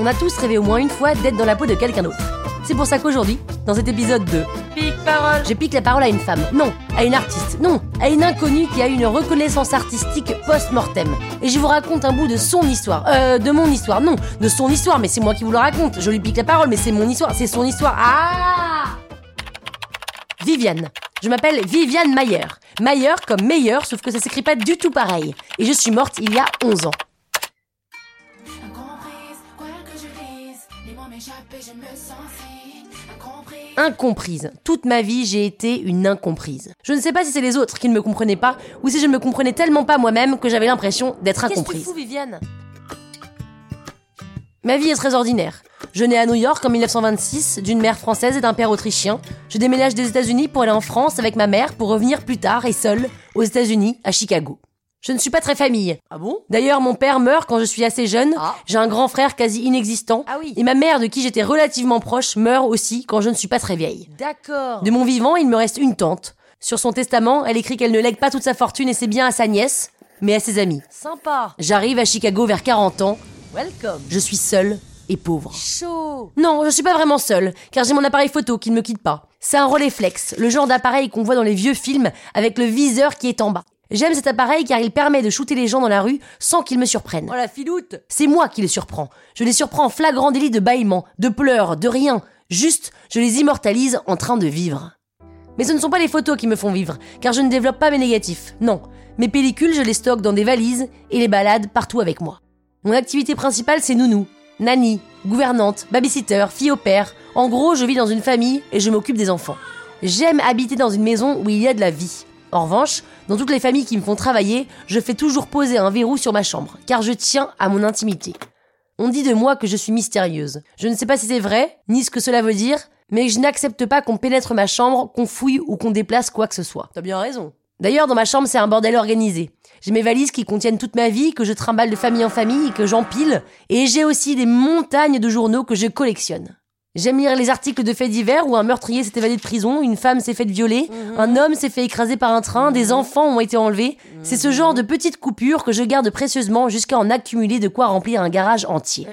On a tous rêvé au moins une fois d'être dans la peau de quelqu'un d'autre. C'est pour ça qu'aujourd'hui, dans cet épisode 2, Pique parole je pique la parole à une femme. Non, à une artiste. Non, à une inconnue qui a une reconnaissance artistique post-mortem. Et je vous raconte un bout de son histoire. Euh, de mon histoire. Non, de son histoire, mais c'est moi qui vous le raconte. Je lui pique la parole, mais c'est mon histoire. C'est son histoire. Ah Viviane. Je m'appelle Viviane Mayer. Mayer comme meilleur, sauf que ça s'écrit pas du tout pareil. Et je suis morte il y a 11 ans. Incomprise. Toute ma vie, j'ai été une incomprise. Je ne sais pas si c'est les autres qui ne me comprenaient pas ou si je ne me comprenais tellement pas moi-même que j'avais l'impression d'être incomprise. Viviane? Ma vie est très ordinaire. Je nais à New York en 1926 d'une mère française et d'un père autrichien. Je déménage des États-Unis pour aller en France avec ma mère pour revenir plus tard et seule aux États-Unis, à Chicago. Je ne suis pas très famille. Ah bon? D'ailleurs, mon père meurt quand je suis assez jeune. Ah. J'ai un grand frère quasi inexistant. Ah oui. Et ma mère, de qui j'étais relativement proche, meurt aussi quand je ne suis pas très vieille. D'accord De mon vivant, il me reste une tante. Sur son testament, elle écrit qu'elle ne lègue pas toute sa fortune et ses biens à sa nièce, mais à ses amis. Sympa J'arrive à Chicago vers 40 ans. Welcome Je suis seule et pauvre. Chaud Non, je suis pas vraiment seule, car j'ai mon appareil photo qui ne me quitte pas. C'est un Rolleiflex, le genre d'appareil qu'on voit dans les vieux films avec le viseur qui est en bas. J'aime cet appareil car il permet de shooter les gens dans la rue sans qu'ils me surprennent. Oh la filoute C'est moi qui les surprends. Je les surprends en flagrant délit de bâillement, de pleurs, de rien. Juste, je les immortalise en train de vivre. Mais ce ne sont pas les photos qui me font vivre, car je ne développe pas mes négatifs. Non. Mes pellicules, je les stocke dans des valises et les balade partout avec moi. Mon activité principale, c'est nounou. Nanny, gouvernante, babysitter, fille au père. En gros, je vis dans une famille et je m'occupe des enfants. J'aime habiter dans une maison où il y a de la vie. En revanche, dans toutes les familles qui me font travailler, je fais toujours poser un verrou sur ma chambre, car je tiens à mon intimité. On dit de moi que je suis mystérieuse. Je ne sais pas si c'est vrai, ni ce que cela veut dire, mais je n'accepte pas qu'on pénètre ma chambre, qu'on fouille ou qu'on déplace quoi que ce soit. T'as bien raison D'ailleurs, dans ma chambre, c'est un bordel organisé. J'ai mes valises qui contiennent toute ma vie, que je trimballe de famille en famille, que j'empile, et j'ai aussi des montagnes de journaux que je collectionne. J'aime lire les articles de faits divers où un meurtrier s'est évadé de prison, une femme s'est faite violer, un homme s'est fait écraser par un train, des enfants ont été enlevés. C'est ce genre de petites coupures que je garde précieusement jusqu'à en accumuler de quoi remplir un garage entier.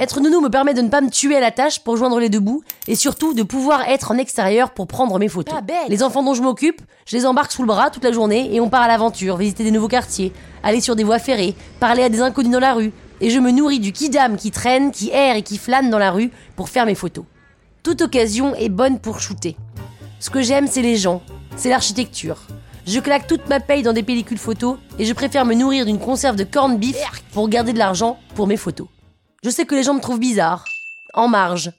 Être nounou me permet de ne pas me tuer à la tâche pour joindre les deux bouts et surtout de pouvoir être en extérieur pour prendre mes photos. Les enfants dont je m'occupe, je les embarque sous le bras toute la journée et on part à l'aventure, visiter des nouveaux quartiers, aller sur des voies ferrées, parler à des inconnus dans la rue et je me nourris du kidam qui traîne, qui erre et qui flâne dans la rue pour faire mes photos. Toute occasion est bonne pour shooter. Ce que j'aime, c'est les gens, c'est l'architecture. Je claque toute ma paye dans des pellicules photos et je préfère me nourrir d'une conserve de corned beef pour garder de l'argent pour mes photos. Je sais que les gens me trouvent bizarre, en marge.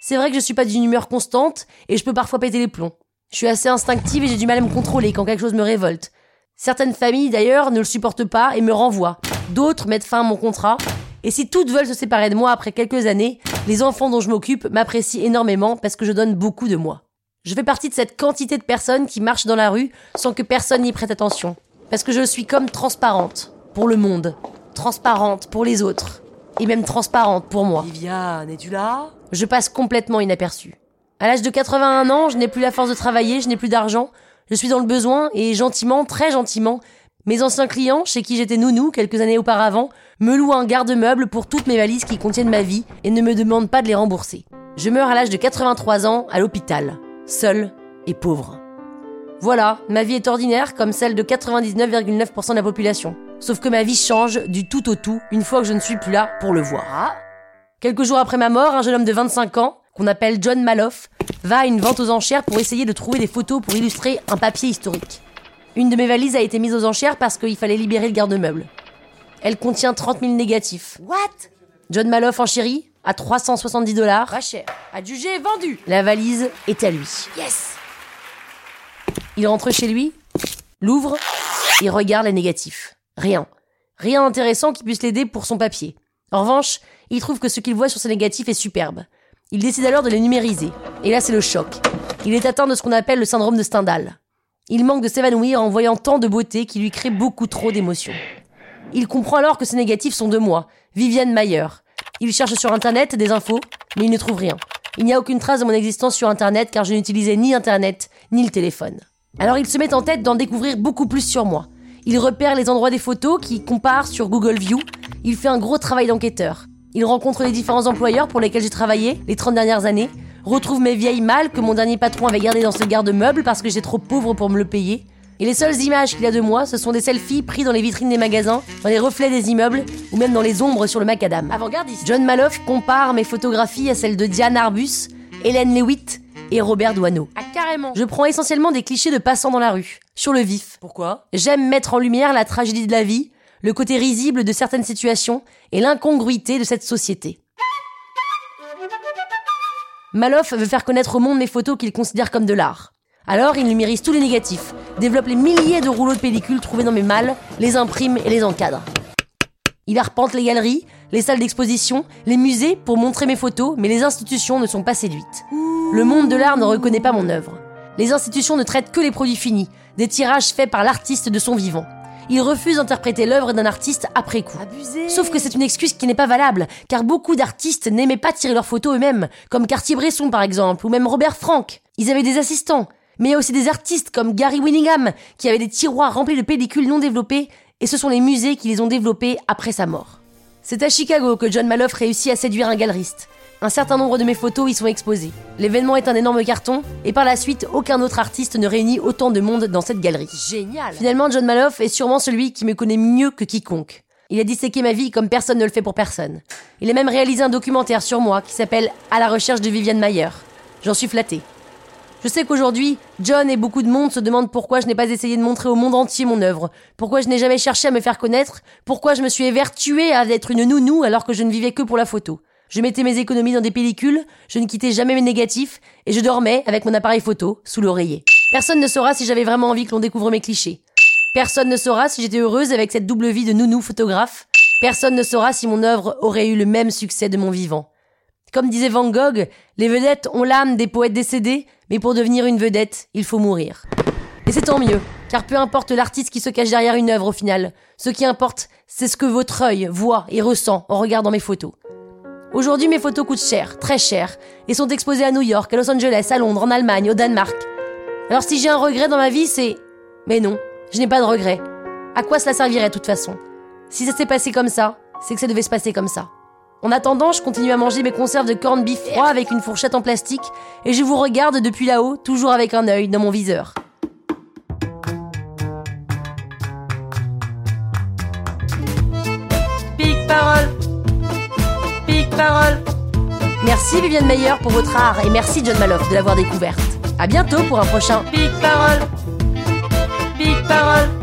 C'est vrai que je suis pas d'une humeur constante et je peux parfois péter les plombs. Je suis assez instinctive et j'ai du mal à me contrôler quand quelque chose me révolte. Certaines familles d'ailleurs ne le supportent pas et me renvoient. D'autres mettent fin à mon contrat. Et si toutes veulent se séparer de moi après quelques années, les enfants dont je m'occupe m'apprécient énormément parce que je donne beaucoup de moi. Je fais partie de cette quantité de personnes qui marchent dans la rue sans que personne n'y prête attention. Parce que je suis comme transparente pour le monde, transparente pour les autres, et même transparente pour moi. Viviane, es-tu là? Je passe complètement inaperçu. À l'âge de 81 ans, je n'ai plus la force de travailler, je n'ai plus d'argent, je suis dans le besoin et gentiment, très gentiment, Mes anciens clients, chez qui j'étais nounou quelques années auparavant, me louent un garde-meuble pour toutes mes valises qui contiennent ma vie et ne me demandent pas de les rembourser. Je meurs à l'âge de 83 ans à l'hôpital, seul et pauvre. Voilà, ma vie est ordinaire comme celle de 99,9% de la population. Sauf que ma vie change du tout au tout une fois que je ne suis plus là pour le voir. Quelques jours après ma mort, un jeune homme de 25 ans, qu'on appelle John Maloff, va à une vente aux enchères pour essayer de trouver des photos pour illustrer un papier historique. Une de mes valises a été mise aux enchères parce qu'il fallait libérer le garde-meuble. Elle contient 30 000 négatifs. What? John Maloff en chérie, à 370 dollars. Pas cher. Adjugé, vendu. La valise est à lui. Yes Il rentre chez lui, l'ouvre et regarde les négatifs. Rien. Rien d'intéressant qui puisse l'aider pour son papier. En revanche, il trouve que ce qu'il voit sur ces négatifs est superbe. Il décide alors de les numériser. Et là, c'est le choc. Il est atteint de ce qu'on appelle le syndrome de Stendhal. Il manque de s'évanouir en voyant tant de beauté qui lui crée beaucoup trop d'émotions. Il comprend alors que ces négatifs sont de moi, Viviane Mayer. Il cherche sur Internet des infos, mais il ne trouve rien. Il n'y a aucune trace de mon existence sur Internet car je n'utilisais ni Internet, ni le téléphone. Alors il se met en tête d'en découvrir beaucoup plus sur moi. Il repère les endroits des photos qu'il compare sur Google View. Il fait un gros travail d'enquêteur. Il rencontre les différents employeurs pour lesquels j'ai travaillé les 30 dernières années, retrouve mes vieilles malles que mon dernier patron avait gardées dans ce garde-meuble parce que j'étais trop pauvre pour me le payer. Et les seules images qu'il a de moi, ce sont des selfies pris dans les vitrines des magasins, dans les reflets des immeubles ou même dans les ombres sur le macadam. Avant-gardiste. John Maloff compare mes photographies à celles de Diane Arbus, Hélène Lewitt et Robert Doisneau. Ah, carrément. Je prends essentiellement des clichés de passants dans la rue, sur le vif. Pourquoi? J'aime mettre en lumière la tragédie de la vie, le côté risible de certaines situations et l'incongruité de cette société. Maloff veut faire connaître au monde mes photos qu'il considère comme de l'art. Alors il numérise tous les négatifs, développe les milliers de rouleaux de pellicules trouvés dans mes malles, les imprime et les encadre. Il arpente les galeries, les salles d'exposition, les musées pour montrer mes photos, mais les institutions ne sont pas séduites. Le monde de l'art ne reconnaît pas mon œuvre. Les institutions ne traitent que les produits finis, des tirages faits par l'artiste de son vivant. Il refuse d'interpréter l'œuvre d'un artiste après coup. Abusé. Sauf que c'est une excuse qui n'est pas valable, car beaucoup d'artistes n'aimaient pas tirer leurs photos eux-mêmes, comme Cartier-Bresson par exemple, ou même Robert Frank. Ils avaient des assistants. Mais il y a aussi des artistes comme Gary Winningham, qui avaient des tiroirs remplis de pellicules non développées, et ce sont les musées qui les ont développées après sa mort. C'est à Chicago que John Maloff réussit à séduire un galeriste. Un certain nombre de mes photos y sont exposées. L'événement est un énorme carton, et par la suite, aucun autre artiste ne réunit autant de monde dans cette galerie. Génial. Finalement, John Maloff est sûrement celui qui me connaît mieux que quiconque. Il a disséqué ma vie comme personne ne le fait pour personne. Il a même réalisé un documentaire sur moi qui s'appelle À la recherche de Viviane Mayer. J'en suis flatté. Je sais qu'aujourd'hui, John et beaucoup de monde se demandent pourquoi je n'ai pas essayé de montrer au monde entier mon œuvre, pourquoi je n'ai jamais cherché à me faire connaître, pourquoi je me suis évertuée à être une nounou alors que je ne vivais que pour la photo. Je mettais mes économies dans des pellicules, je ne quittais jamais mes négatifs, et je dormais avec mon appareil photo sous l'oreiller. Personne ne saura si j'avais vraiment envie que l'on découvre mes clichés. Personne ne saura si j'étais heureuse avec cette double vie de nounou photographe. Personne ne saura si mon œuvre aurait eu le même succès de mon vivant. Comme disait Van Gogh, les vedettes ont l'âme des poètes décédés, mais pour devenir une vedette, il faut mourir. Et c'est tant mieux, car peu importe l'artiste qui se cache derrière une œuvre au final, ce qui importe, c'est ce que votre œil voit et ressent en regardant mes photos. Aujourd'hui, mes photos coûtent cher, très cher, et sont exposées à New York, à Los Angeles, à Londres, en Allemagne, au Danemark. Alors si j'ai un regret dans ma vie, c'est... Mais non, je n'ai pas de regret. À quoi cela servirait de toute façon? Si ça s'est passé comme ça, c'est que ça devait se passer comme ça. En attendant, je continue à manger mes conserves de corned beef froid avec une fourchette en plastique et je vous regarde depuis là-haut, toujours avec un œil dans mon viseur. Merci Viviane Meyer pour votre art et merci John Maloff de l'avoir découverte. À bientôt pour un prochain Pique parole. Parole.